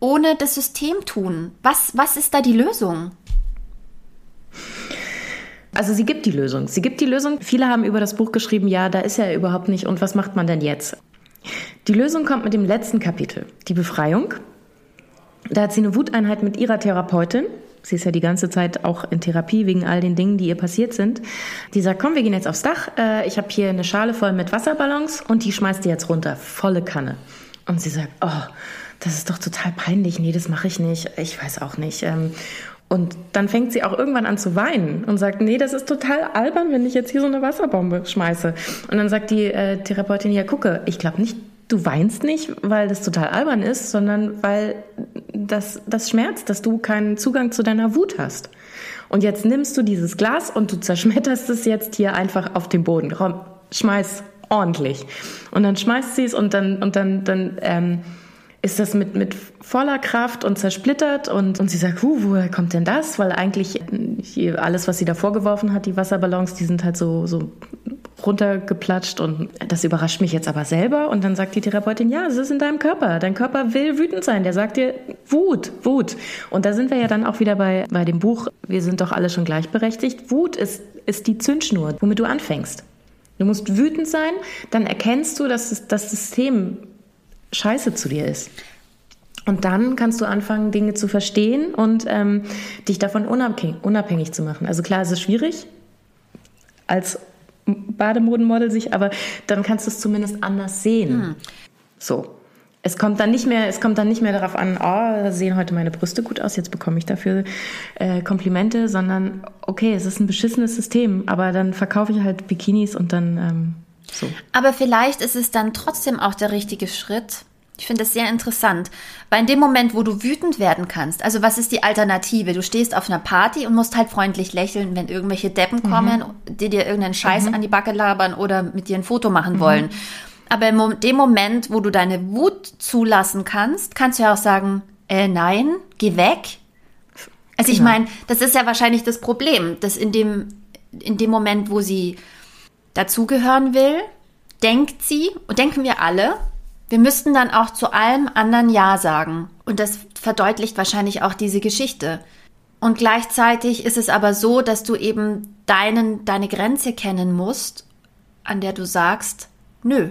ohne das System tun. Was, was ist da die Lösung? Also sie gibt die Lösung. Sie gibt die Lösung. Viele haben über das Buch geschrieben, ja, da ist er überhaupt nicht und was macht man denn jetzt? Die Lösung kommt mit dem letzten Kapitel, die Befreiung. Da hat sie eine Wuteinheit mit ihrer Therapeutin. Sie ist ja die ganze Zeit auch in Therapie wegen all den Dingen, die ihr passiert sind. Die sagt, komm, wir gehen jetzt aufs Dach. Äh, ich habe hier eine Schale voll mit Wasserballons und die schmeißt die jetzt runter. Volle Kanne. Und sie sagt, oh, das ist doch total peinlich. Nee, das mache ich nicht. Ich weiß auch nicht. Und dann fängt sie auch irgendwann an zu weinen und sagt, nee, das ist total albern, wenn ich jetzt hier so eine Wasserbombe schmeiße. Und dann sagt die äh, Therapeutin, ja, gucke, ich glaube nicht, du weinst nicht, weil das total albern ist, sondern weil das, das schmerzt, dass du keinen Zugang zu deiner Wut hast. Und jetzt nimmst du dieses Glas und du zerschmetterst es jetzt hier einfach auf den Boden. schmeiß ordentlich. Und dann schmeißt sie es und dann, und dann, dann, ähm, ist das mit, mit voller Kraft und zersplittert und, und sie sagt, huh, woher kommt denn das? Weil eigentlich alles, was sie da vorgeworfen hat, die Wasserballons, die sind halt so, so runtergeplatscht und das überrascht mich jetzt aber selber. Und dann sagt die Therapeutin, ja, es ist in deinem Körper. Dein Körper will wütend sein. Der sagt dir Wut, Wut. Und da sind wir ja dann auch wieder bei, bei dem Buch, wir sind doch alle schon gleichberechtigt. Wut ist, ist die Zündschnur, womit du anfängst. Du musst wütend sein, dann erkennst du, dass das System scheiße zu dir ist. Und dann kannst du anfangen, Dinge zu verstehen und ähm, dich davon unabhängig, unabhängig zu machen. Also klar, es ist schwierig als Bademodenmodel sich, aber dann kannst du es zumindest anders sehen. Hm. So. Es kommt dann nicht mehr, es kommt dann nicht mehr darauf an, oh, sehen heute meine Brüste gut aus, jetzt bekomme ich dafür äh, Komplimente, sondern okay, es ist ein beschissenes System, aber dann verkaufe ich halt Bikinis und dann ähm, so. Aber vielleicht ist es dann trotzdem auch der richtige Schritt, Ich finde das sehr interessant, weil in dem Moment, wo du wütend werden kannst, also was ist die Alternative? Du stehst auf einer Party und musst halt freundlich lächeln, wenn irgendwelche Deppen mhm. kommen, die dir irgendeinen Scheiß mhm. an die Backe labern oder mit dir ein Foto machen mhm. wollen. Aber in dem Moment, wo du deine Wut zulassen kannst, kannst du ja auch sagen, äh, nein, geh weg. Also genau. ich meine, das ist ja wahrscheinlich das Problem, dass in dem, in dem Moment, wo sie dazugehören will, denkt sie, und denken wir alle, wir müssten dann auch zu allem anderen Ja sagen. Und das verdeutlicht wahrscheinlich auch diese Geschichte. Und gleichzeitig ist es aber so, dass du eben deinen, deine Grenze kennen musst, an der du sagst, nö,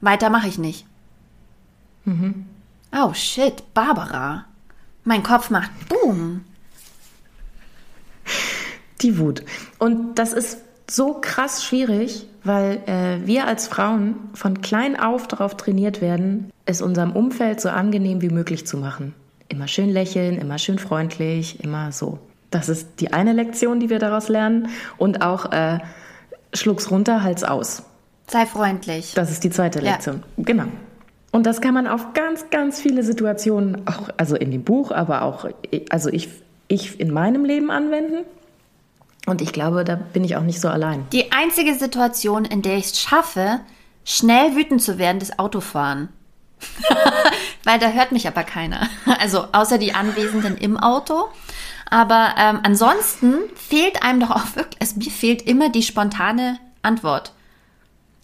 weiter mache ich nicht. Mhm. Oh shit, Barbara. Mein Kopf macht Boom. Die Wut. Und das ist so krass schwierig, weil äh, wir als Frauen von klein auf darauf trainiert werden, es unserem Umfeld so angenehm wie möglich zu machen. Immer schön lächeln, immer schön freundlich, immer so. Das ist die eine Lektion, die wir daraus lernen. Und auch äh, schluck's runter, Hals aus. Sei freundlich. Das ist die zweite Lektion. Ja. Genau. Und das kann man auf ganz, ganz viele Situationen, auch also in dem Buch, aber auch, also ich, ich in meinem Leben anwenden. Und ich glaube, da bin ich auch nicht so allein. Die einzige Situation, in der ich es schaffe, schnell wütend zu werden, ist Autofahren. [LAUGHS] Weil da hört mich aber keiner. Also außer die Anwesenden im Auto. Aber ähm, ansonsten fehlt einem doch auch wirklich, es, mir fehlt immer die spontane Antwort.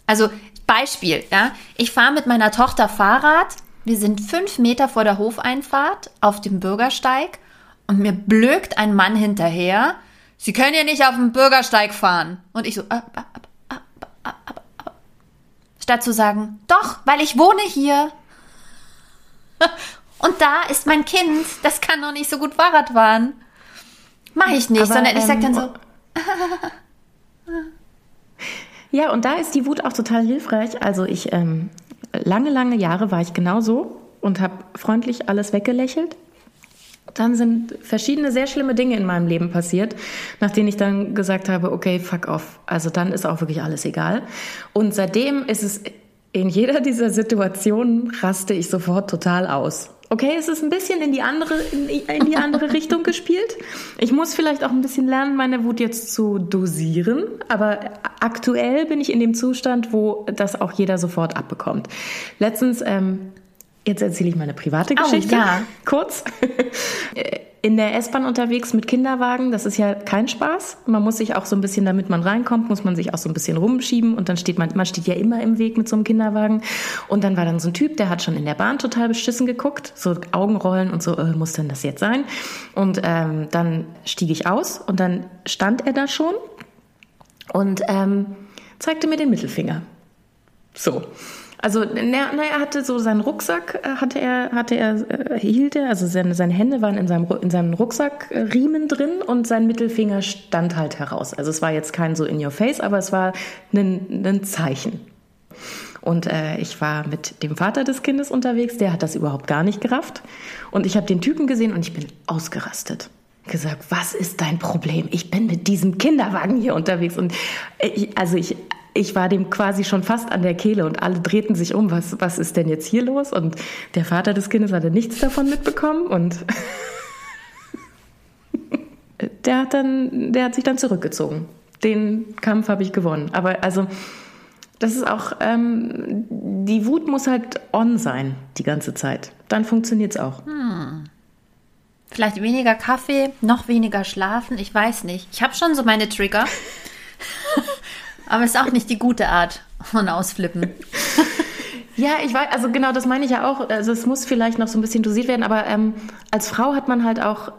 Also Beispiel, ja, ich fahre mit meiner Tochter Fahrrad. Wir sind fünf Meter vor der Hofeinfahrt auf dem Bürgersteig und mir blökt ein Mann hinterher Sie können ja nicht auf dem Bürgersteig fahren. Und ich so, ab, ab, ab, ab, ab, ab. statt zu sagen, doch, weil ich wohne hier. [LAUGHS] Und da ist mein Kind, das kann noch nicht so gut Fahrrad fahren. Mach ich nicht, Aber, sondern ich sag dann so. [LAUGHS] ja, und da ist die Wut auch total hilfreich. Also ich, ähm, lange, lange Jahre war ich genauso und habe freundlich alles weggelächelt dann sind verschiedene sehr schlimme Dinge in meinem Leben passiert, nach denen ich dann gesagt habe, okay, fuck off. Also dann ist auch wirklich alles egal. Und seitdem ist es in jeder dieser Situationen raste ich sofort total aus. Okay, es ist ein bisschen in die andere, in, die andere [LAUGHS] Richtung gespielt. Ich muss vielleicht auch ein bisschen lernen, meine Wut jetzt zu dosieren. Aber aktuell bin ich in dem Zustand, wo das auch jeder sofort abbekommt. Letztens ähm, Jetzt erzähle ich meine private Geschichte. Oh, ja. [LAUGHS] Kurz. In der S-Bahn unterwegs mit Kinderwagen, das ist ja kein Spaß. Man muss sich auch so ein bisschen, damit man reinkommt, muss man sich auch so ein bisschen rumschieben und dann steht man, man steht ja immer im Weg mit so einem Kinderwagen. Und dann war dann so ein Typ, der hat schon in der Bahn total beschissen geguckt, so Augenrollen und so, äh, muss denn das jetzt sein? Und ähm, dann stieg ich aus und dann stand er da schon und ähm, zeigte mir den Mittelfinger. So. Also na, na, er hatte so seinen Rucksack, äh, hatte er, hatte er, äh, hielt er, also seine, seine Hände waren in seinem, in seinem Rucksackriemen drin und sein Mittelfinger stand halt heraus. Also es war jetzt kein so in your face, aber es war ein, ein Zeichen. Und äh, ich war mit dem Vater des Kindes unterwegs, der hat das überhaupt gar nicht gerafft. Und ich habe den Typen gesehen und ich bin ausgerastet gesagt, was ist dein Problem? Ich bin mit diesem Kinderwagen hier unterwegs und ich, also ich ich war dem quasi schon fast an der Kehle und alle drehten sich um, was, was ist denn jetzt hier los? Und der Vater des Kindes hatte nichts davon mitbekommen und [LAUGHS] der hat dann, der hat sich dann zurückgezogen. Den Kampf habe ich gewonnen. Aber also, das ist auch, ähm, die Wut muss halt on sein die ganze Zeit. Dann funktioniert es auch. Hm. Vielleicht weniger Kaffee, noch weniger schlafen, ich weiß nicht. Ich habe schon so meine Trigger. [LAUGHS] Aber es ist auch nicht die gute Art von Ausflippen. [LAUGHS] Ja, ich weiß, also genau, das meine ich ja auch. Also es muss vielleicht noch so ein bisschen dosiert werden, aber ähm, als Frau hat man halt auch,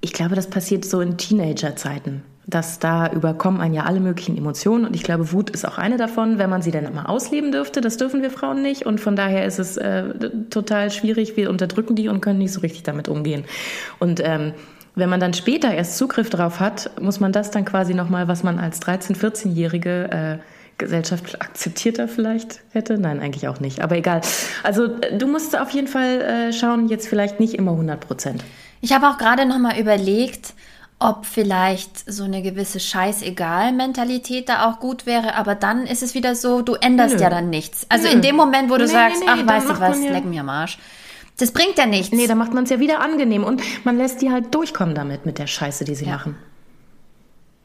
ich glaube, das passiert so in Teenagerzeiten, dass da überkommen einen ja alle möglichen Emotionen und ich glaube, Wut ist auch eine davon, wenn man sie dann immer ausleben dürfte. Das dürfen wir Frauen nicht und von daher ist es äh, total schwierig. Wir unterdrücken die und können nicht so richtig damit umgehen. Und ähm, wenn man dann später erst Zugriff darauf hat, muss man das dann quasi nochmal, was man als 13-, 14-Jährige äh, gesellschaftlich akzeptierter vielleicht hätte. Nein, eigentlich auch nicht. Aber egal. Also du musst auf jeden Fall äh, schauen, jetzt vielleicht nicht immer 100 Prozent. Ich habe auch gerade nochmal überlegt, ob vielleicht so eine gewisse Scheißegal-Mentalität da auch gut wäre, aber dann ist es wieder so, du änderst Nö. ja dann nichts. Also Nö. in dem Moment, wo du nee, sagst, nee, nee, ach, weißt du was, ja leck mir am Arsch. Das bringt ja nichts. Nee, da macht man es ja wieder angenehm und man lässt die halt durchkommen damit, mit der Scheiße, die sie ja. machen.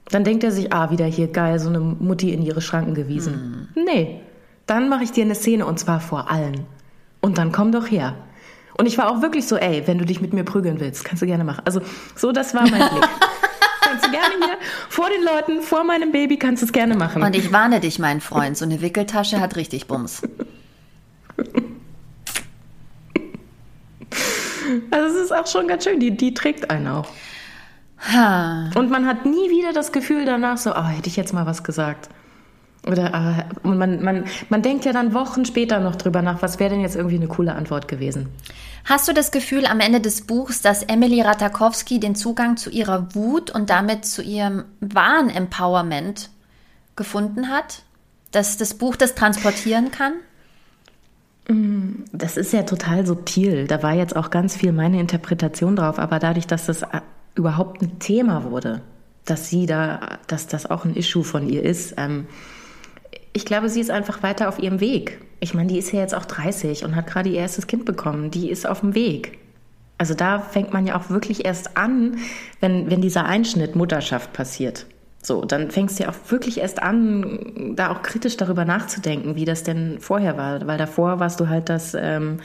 Dann denkt er sich, ah, wieder hier geil, so eine Mutti in ihre Schranken gewiesen. Hm. Nee, dann mache ich dir eine Szene und zwar vor allen. Und dann komm doch her. Und ich war auch wirklich so, ey, wenn du dich mit mir prügeln willst, kannst du gerne machen. Also so, das war mein Blick. [LAUGHS] kannst du gerne hier vor den Leuten, vor meinem Baby, kannst du es gerne machen. Und ich warne dich, mein Freund, so eine Wickeltasche hat richtig Bums. [LAUGHS] Also es ist auch schon ganz schön, die, die trägt einen auch. Ha. Und man hat nie wieder das Gefühl danach so, oh, hätte ich jetzt mal was gesagt. Oder äh, man, man, man denkt ja dann Wochen später noch drüber nach, was wäre denn jetzt irgendwie eine coole Antwort gewesen. Hast du das Gefühl am Ende des Buchs, dass Emily Ratakowski den Zugang zu ihrer Wut und damit zu ihrem wahren Empowerment gefunden hat? Dass das Buch das transportieren kann? Das ist ja total subtil. Da war jetzt auch ganz viel meine Interpretation drauf, aber dadurch, dass das äh, überhaupt ein Thema wurde, dass sie da, dass das auch ein Issue von ihr ist, ähm, ich glaube, sie ist einfach weiter auf ihrem Weg. Ich meine, die ist ja jetzt auch 30 und hat gerade ihr erstes Kind bekommen. Die ist auf dem Weg. Also da fängt man ja auch wirklich erst an, wenn, wenn dieser Einschnitt Mutterschaft passiert. So, dann fängst du ja auch wirklich erst an, da auch kritisch darüber nachzudenken, wie das denn vorher war. Weil davor warst du halt das ähm,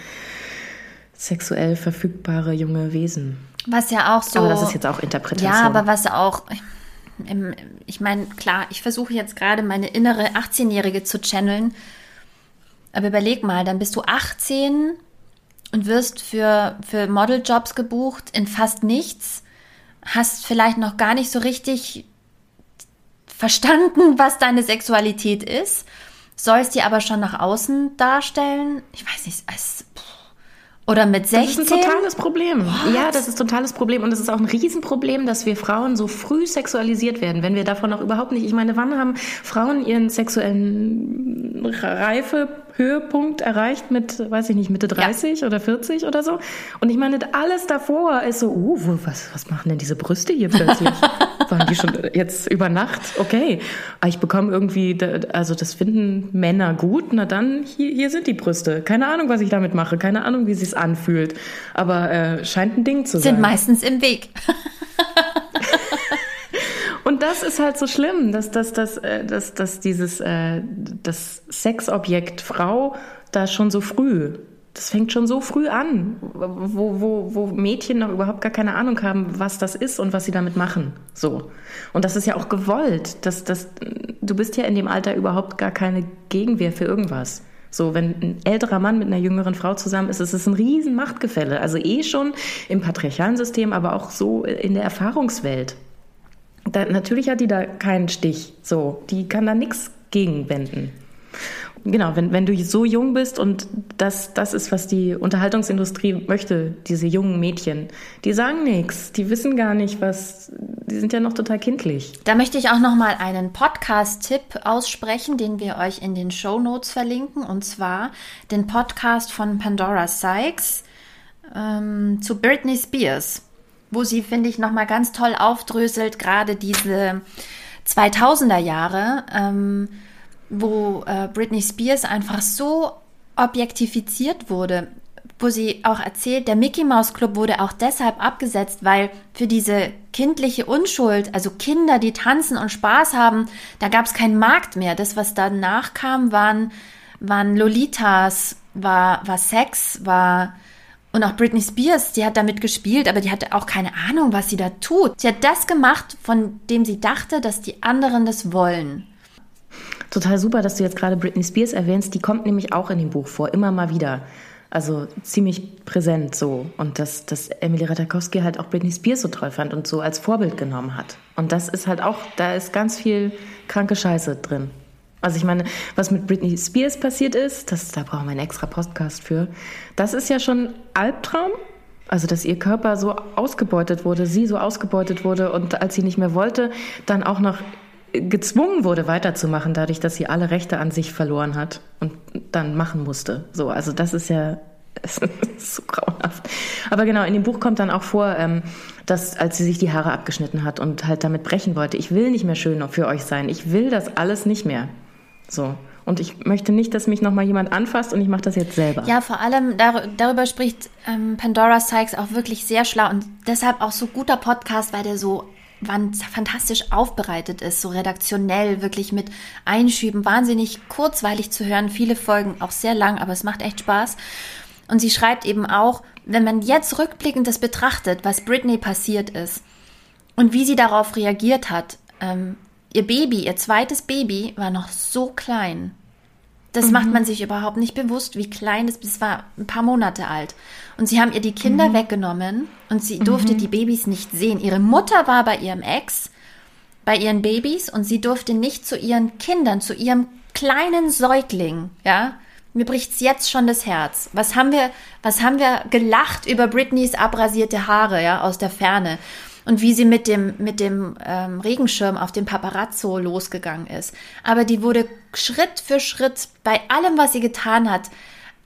sexuell verfügbare junge Wesen. Was ja auch so. Aber das ist jetzt auch Interpretation. Ja, aber was auch im, ich meine, klar, ich versuche jetzt gerade meine innere 18-Jährige zu channeln. Aber überleg mal, dann bist du 18 und wirst für, für Modeljobs gebucht in fast nichts, hast vielleicht noch gar nicht so richtig verstanden, was deine Sexualität ist, sollst die aber schon nach außen darstellen. Ich weiß nicht, es, oder mit 16? Das ist ein totales Problem. What? Ja, das ist ein totales Problem. Und es ist auch ein Riesenproblem, dass wir Frauen so früh sexualisiert werden, wenn wir davon noch überhaupt nicht. Ich meine, wann haben Frauen ihren sexuellen Reife Höhepunkt erreicht mit, weiß ich nicht, Mitte 30 ja. oder 40 oder so. Und ich meine, alles davor ist so, uh, was, was machen denn diese Brüste hier plötzlich? [LAUGHS] Waren die schon jetzt über Nacht? Okay. Aber ich bekomme irgendwie, also das finden Männer gut. Na dann, hier, hier sind die Brüste. Keine Ahnung, was ich damit mache. Keine Ahnung, wie es sich anfühlt. Aber äh, scheint ein Ding zu Sind sein. Sind meistens im Weg. [LAUGHS] Das ist halt so schlimm, dass, dass, dass, äh, dass, dass dieses äh, das Sexobjekt Frau da schon so früh, das fängt schon so früh an, wo, wo, wo Mädchen noch überhaupt gar keine Ahnung haben, was das ist und was sie damit machen. So. Und das ist ja auch gewollt. dass dass, du bist ja in dem Alter überhaupt gar keine Gegenwehr für irgendwas. So, wenn ein älterer Mann mit einer jüngeren Frau zusammen ist, ist es ein riesen Machtgefälle. Also eh schon im patriarchalen System, aber auch so in der Erfahrungswelt. Da, natürlich hat die da keinen Stich. So, die kann da nichts gegenwenden. Genau, wenn, wenn du so jung bist und das, das ist, was die Unterhaltungsindustrie möchte, diese jungen Mädchen, die sagen nichts, die wissen gar nicht, was, die sind ja noch total kindlich. Da möchte ich auch nochmal einen Podcast-Tipp aussprechen, den wir euch in den Show Notes verlinken, und zwar den Podcast von Pandora Sykes ähm, zu Britney Spears wo sie, finde ich, nochmal ganz toll aufdröselt, gerade diese 2000er Jahre, ähm, wo äh, Britney Spears einfach so objektifiziert wurde, wo sie auch erzählt, der Mickey Mouse Club wurde auch deshalb abgesetzt, weil für diese kindliche Unschuld, also Kinder, die tanzen und Spaß haben, da gab es keinen Markt mehr. Das, was danach kam, waren, waren Lolitas, war, war Sex, war und auch Britney Spears, die hat damit gespielt, aber die hatte auch keine Ahnung, was sie da tut. Sie hat das gemacht, von dem sie dachte, dass die anderen das wollen. Total super, dass du jetzt gerade Britney Spears erwähnst. Die kommt nämlich auch in dem Buch vor, immer mal wieder. Also ziemlich präsent so. Und dass, dass Emily Ratajkowski halt auch Britney Spears so toll fand und so als Vorbild genommen hat. Und das ist halt auch, da ist ganz viel kranke Scheiße drin. Also ich meine, was mit Britney Spears passiert ist, das, da brauchen wir einen extra Podcast für, das ist ja schon Albtraum. Also dass ihr Körper so ausgebeutet wurde, sie so ausgebeutet wurde und als sie nicht mehr wollte, dann auch noch gezwungen wurde weiterzumachen, dadurch, dass sie alle Rechte an sich verloren hat und dann machen musste. So, also das ist ja [LAUGHS] Es ist so grauenhaft. Aber genau, in dem Buch kommt dann auch vor, ähm, dass als sie sich die Haare abgeschnitten hat und halt damit brechen wollte, ich will nicht mehr schön für euch sein. Ich will das alles nicht mehr. So. Und ich möchte nicht, dass mich nochmal jemand anfasst und ich mache das jetzt selber. Ja, vor allem dar darüber spricht ähm, Pandora Sykes auch wirklich sehr schlau und deshalb auch so guter Podcast, weil der so fantastisch aufbereitet ist, so redaktionell, wirklich mit Einschüben, wahnsinnig kurzweilig zu hören, viele Folgen, auch sehr lang, aber es macht echt Spaß. Und sie schreibt eben auch, wenn man jetzt rückblickend das betrachtet, was Britney passiert ist und wie sie darauf reagiert hat, ähm, ihr Baby, ihr zweites Baby war noch so klein. Das mhm. macht man sich überhaupt nicht bewusst, wie klein es ist. Es war ein paar Monate alt. Und sie haben ihr die Kinder mhm. weggenommen und sie durfte mhm. die Babys nicht sehen. Ihre Mutter war bei ihrem Ex, bei ihren Babys und sie durfte nicht zu ihren Kindern, zu ihrem kleinen Säugling, ja. Mir bricht's jetzt schon das Herz. Was haben wir, was haben wir gelacht über Britneys abrasierte Haare, ja, aus der Ferne und wie sie mit dem, mit dem ähm, Regenschirm auf den Paparazzo losgegangen ist. Aber die wurde Schritt für Schritt bei allem, was sie getan hat,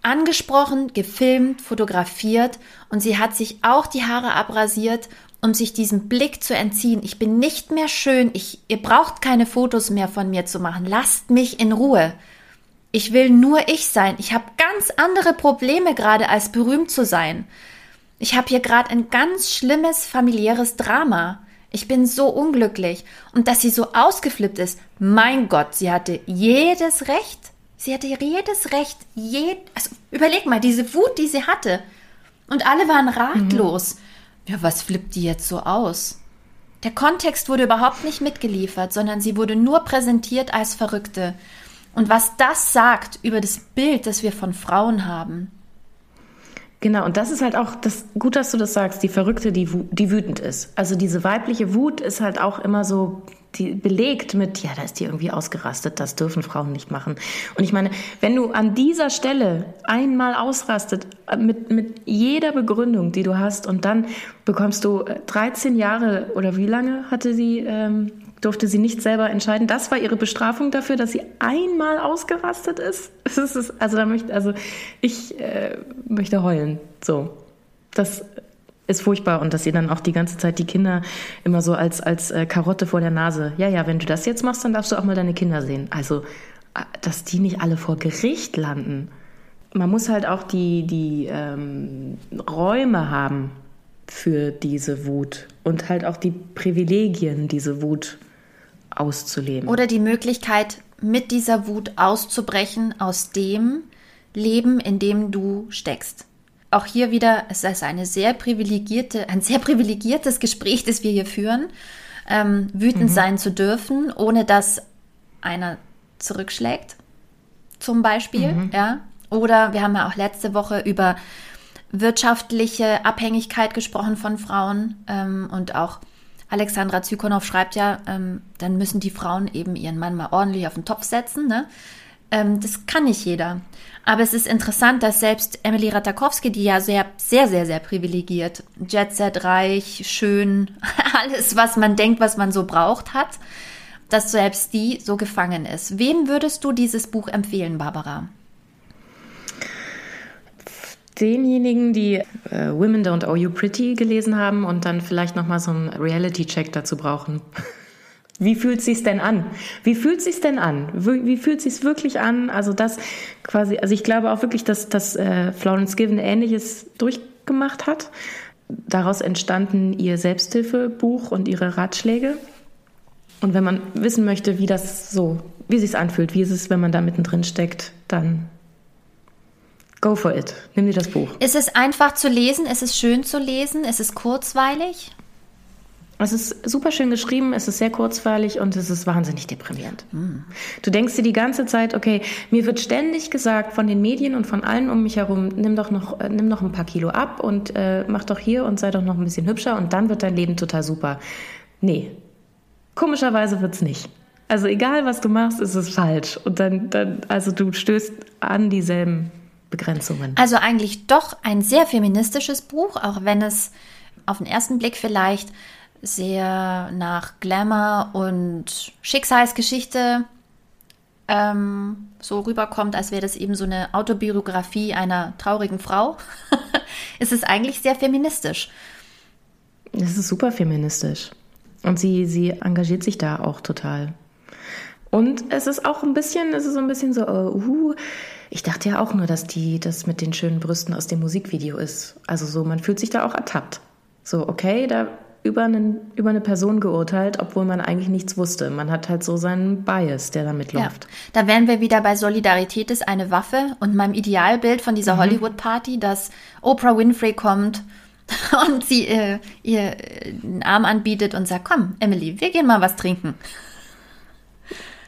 angesprochen, gefilmt, fotografiert und sie hat sich auch die Haare abrasiert, um sich diesem Blick zu entziehen. Ich bin nicht mehr schön, ich, ihr braucht keine Fotos mehr von mir zu machen, lasst mich in Ruhe. Ich will nur ich sein. Ich habe ganz andere Probleme gerade als berühmt zu sein. Ich habe hier gerade ein ganz schlimmes familiäres Drama. Ich bin so unglücklich. Und dass sie so ausgeflippt ist, mein Gott, sie hatte jedes Recht. Sie hatte jedes Recht, jed also überleg mal, diese Wut, die sie hatte. Und alle waren ratlos. Mhm. Ja, was flippt die jetzt so aus? Der Kontext wurde überhaupt nicht mitgeliefert, sondern sie wurde nur präsentiert als Verrückte. Und was das sagt über das Bild, das wir von Frauen haben. Genau, und das ist halt auch das gut, dass du das sagst, die Verrückte, die, die wütend ist. Also diese weibliche Wut ist halt auch immer so die, belegt mit, ja, da ist die irgendwie ausgerastet, das dürfen Frauen nicht machen. Und ich meine, wenn du an dieser Stelle einmal ausrastet, äh, mit, mit jeder Begründung, die du hast, und dann bekommst du 13 äh, Jahre oder wie lange hatte sie ähm, durfte sie nicht selber entscheiden. Das war ihre Bestrafung dafür, dass sie einmal ausgerastet ist. [LAUGHS] ist also da möchte, also ich äh, möchte heulen. So, das ist furchtbar und dass sie dann auch die ganze Zeit die Kinder immer so als als äh, Karotte vor der Nase. Ja, ja, wenn du das jetzt machst, dann darfst du auch mal deine Kinder sehen. Also, äh, dass die nicht alle vor Gericht landen. Man muss halt auch die die ähm, Räume haben für diese Wut und halt auch die Privilegien, diese Wut auszuleben. Oder die Möglichkeit, mit dieser Wut auszubrechen aus dem Leben, in dem du steckst. Auch hier wieder, es ist eine sehr privilegierte, ein sehr privilegiertes Gespräch, das wir hier führen, ähm, wütend mhm. sein zu dürfen, ohne dass einer zurückschlägt, zum Beispiel, mhm. ja. Oder wir haben ja auch letzte Woche über wirtschaftliche Abhängigkeit gesprochen von Frauen ähm, und auch Alexandra Zykonow schreibt ja, ähm, dann müssen die Frauen eben ihren Mann mal ordentlich auf den Topf setzen. Ne? Ähm, das kann nicht jeder. Aber es ist interessant, dass selbst Emily Ratakowski, die ja sehr, sehr, sehr, sehr privilegiert, Jetset reich, schön, [LAUGHS] alles, was man denkt, was man so braucht, hat, dass selbst die so gefangen ist. Wem würdest du dieses Buch empfehlen, Barbara? Denjenigen, die äh, Women Don't Owe You Pretty gelesen haben und dann vielleicht nochmal so einen Reality-Check dazu brauchen. [LAUGHS] Wie fühlt sich's denn an? Wie fühlt sich's denn an? Wie, wie fühlt sich's wirklich an? Also das quasi, also ich glaube auch wirklich, dass, dass äh, Florence Given Ähnliches durchgemacht hat. Daraus entstanden ihr Selbsthilfebuch und ihre Ratschläge. Und wenn man wissen möchte, wie das so, wie sich's anfühlt, wie ist es, wenn man da mittendrin steckt, dann Go for it. Nimm dir das Buch. Ist es einfach zu lesen? Ist es schön zu lesen? Ist es kurzweilig? Es ist super schön geschrieben, es ist sehr kurzweilig und es ist wahnsinnig deprimierend. Hm. Du denkst dir die ganze Zeit, okay, mir wird ständig gesagt von den Medien und von allen um mich herum, nimm doch noch, äh, nimm noch ein paar Kilo ab und äh, mach doch hier und sei doch noch ein bisschen hübscher und dann wird dein Leben total super. Nee, komischerweise wird's nicht. Also egal, was du machst, ist es falsch. Und dann, dann also du stößt an dieselben Begrenzungen. Also eigentlich doch ein sehr feministisches Buch, auch wenn es auf den ersten Blick vielleicht sehr nach Glamour und Schicksalsgeschichte ähm, so rüberkommt, als wäre das eben so eine Autobiografie einer traurigen Frau, [LAUGHS] ist es eigentlich sehr feministisch. Es ist super feministisch. Und sie, sie engagiert sich da auch total. Und es ist auch ein bisschen, es ist so ein bisschen so, uh, uh, ich dachte ja auch nur, dass die das mit den schönen Brüsten aus dem Musikvideo ist. Also so, man fühlt sich da auch ertappt. So, okay, da über, einen, über eine Person geurteilt, obwohl man eigentlich nichts wusste. Man hat halt so seinen Bias, der da mitläuft. Ja, da wären wir wieder bei Solidarität ist eine Waffe und meinem Idealbild von dieser mhm. Hollywood-Party, dass Oprah Winfrey kommt [LAUGHS] und sie äh, ihr einen Arm anbietet und sagt, komm, Emily, wir gehen mal was trinken.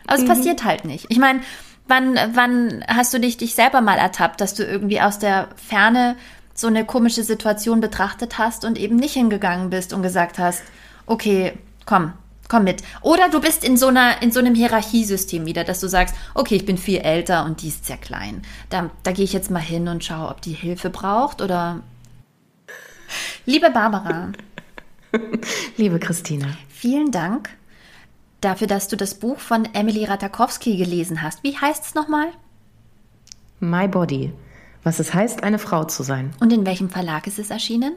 Aber es mhm. passiert halt nicht. Ich meine, wann, wann hast du dich, dich selber mal ertappt, dass du irgendwie aus der Ferne so eine komische Situation betrachtet hast und eben nicht hingegangen bist und gesagt hast, okay, komm, komm mit. Oder du bist in so einer, in so einem Hierarchiesystem wieder, dass du sagst, okay, ich bin viel älter und die ist sehr klein. Da, da gehe ich jetzt mal hin und schaue, ob die Hilfe braucht oder. Liebe Barbara. [LAUGHS] Liebe Christina. Vielen Dank dafür, dass du das Buch von Emily Ratakowski gelesen hast. Wie heißt es nochmal? My Body was es heißt, eine Frau zu sein. Und in welchem Verlag ist es erschienen?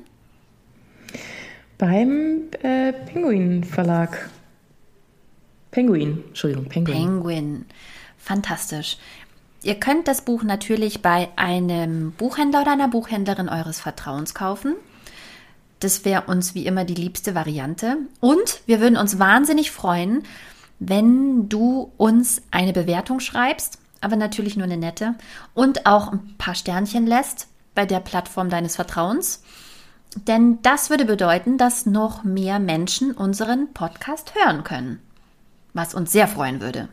Beim äh, Penguin Verlag. Penguin, Entschuldigung, Penguin. Penguin. Fantastisch. Ihr könnt das Buch natürlich bei einem Buchhändler oder einer Buchhändlerin eures Vertrauens kaufen. Das wäre uns wie immer die liebste Variante. Und wir würden uns wahnsinnig freuen, wenn du uns eine Bewertung schreibst aber natürlich nur eine nette. Und auch ein paar Sternchen lässt bei der Plattform deines Vertrauens. Denn das würde bedeuten, dass noch mehr Menschen unseren Podcast hören können. Was uns sehr freuen würde.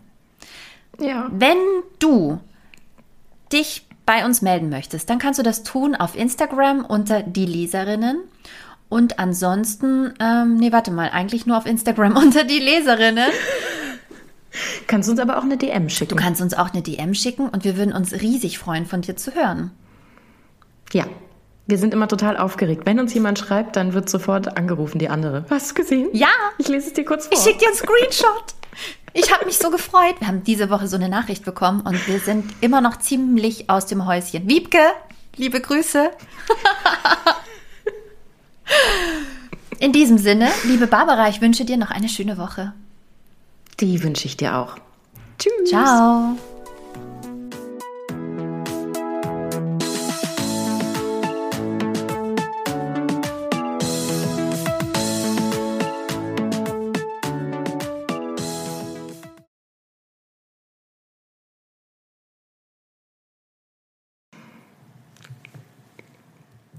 Ja. Wenn du dich bei uns melden möchtest, dann kannst du das tun auf Instagram unter die Leserinnen. Und ansonsten, ähm, nee, warte mal, eigentlich nur auf Instagram [LAUGHS] unter die Leserinnen. Kannst du uns aber auch eine DM schicken. Du kannst uns auch eine DM schicken und wir würden uns riesig freuen, von dir zu hören. Ja, wir sind immer total aufgeregt. Wenn uns jemand schreibt, dann wird sofort angerufen, die andere. Hast du gesehen? Ja. Ich lese es dir kurz vor. Ich schicke dir einen Screenshot. Ich habe mich so gefreut. Wir haben diese Woche so eine Nachricht bekommen und wir sind immer noch ziemlich aus dem Häuschen. Wiebke, liebe Grüße. [LAUGHS] In diesem Sinne, liebe Barbara, ich wünsche dir noch eine schöne Woche. Die wünsche ich dir auch. Tschüss. Ciao.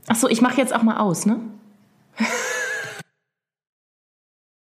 Ach so, ich mache jetzt auch mal aus, ne?